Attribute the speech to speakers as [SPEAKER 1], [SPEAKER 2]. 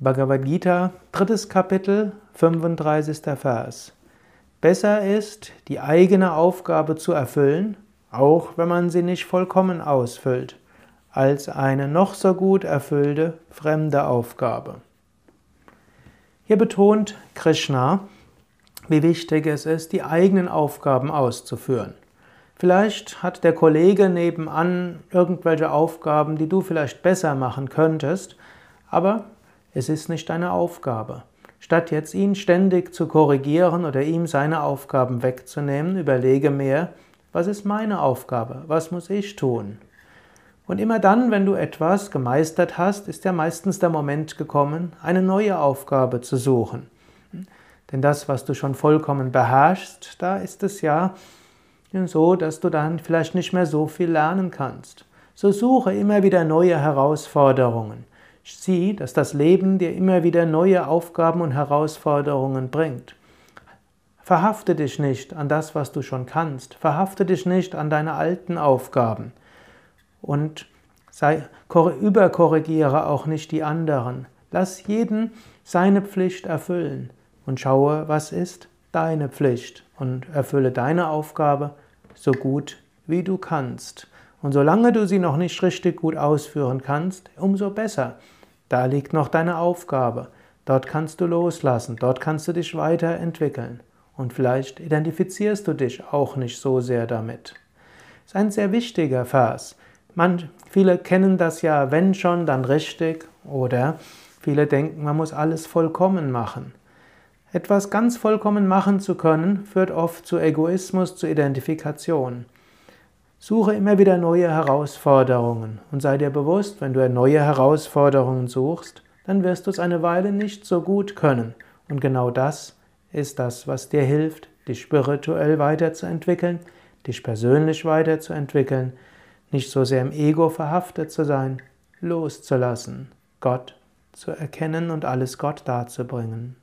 [SPEAKER 1] Bhagavad Gita, drittes Kapitel, 35. Vers. Besser ist, die eigene Aufgabe zu erfüllen, auch wenn man sie nicht vollkommen ausfüllt, als eine noch so gut erfüllte fremde Aufgabe. Hier betont Krishna, wie wichtig es ist, die eigenen Aufgaben auszuführen. Vielleicht hat der Kollege nebenan irgendwelche Aufgaben, die du vielleicht besser machen könntest, aber es ist nicht deine Aufgabe. Statt jetzt ihn ständig zu korrigieren oder ihm seine Aufgaben wegzunehmen, überlege mehr, was ist meine Aufgabe? Was muss ich tun? Und immer dann, wenn du etwas gemeistert hast, ist ja meistens der Moment gekommen, eine neue Aufgabe zu suchen. Denn das, was du schon vollkommen beherrschst, da ist es ja so, dass du dann vielleicht nicht mehr so viel lernen kannst. So suche immer wieder neue Herausforderungen. Sieh, dass das Leben dir immer wieder neue Aufgaben und Herausforderungen bringt. Verhafte dich nicht an das, was du schon kannst. Verhafte dich nicht an deine alten Aufgaben. Und sei, überkorrigiere auch nicht die anderen. Lass jeden seine Pflicht erfüllen und schaue, was ist deine Pflicht und erfülle deine Aufgabe so gut wie du kannst. Und solange du sie noch nicht richtig gut ausführen kannst, umso besser. Da liegt noch deine Aufgabe. Dort kannst du loslassen, dort kannst du dich weiterentwickeln. Und vielleicht identifizierst du dich auch nicht so sehr damit. Das ist ein sehr wichtiger Vers. Man, viele kennen das ja, wenn schon, dann richtig. Oder viele denken, man muss alles vollkommen machen. Etwas ganz vollkommen machen zu können, führt oft zu Egoismus, zu Identifikation. Suche immer wieder neue Herausforderungen und sei dir bewusst, wenn du neue Herausforderungen suchst, dann wirst du es eine Weile nicht so gut können. Und genau das ist das, was dir hilft, dich spirituell weiterzuentwickeln, dich persönlich weiterzuentwickeln, nicht so sehr im Ego verhaftet zu sein, loszulassen, Gott zu erkennen und alles Gott darzubringen.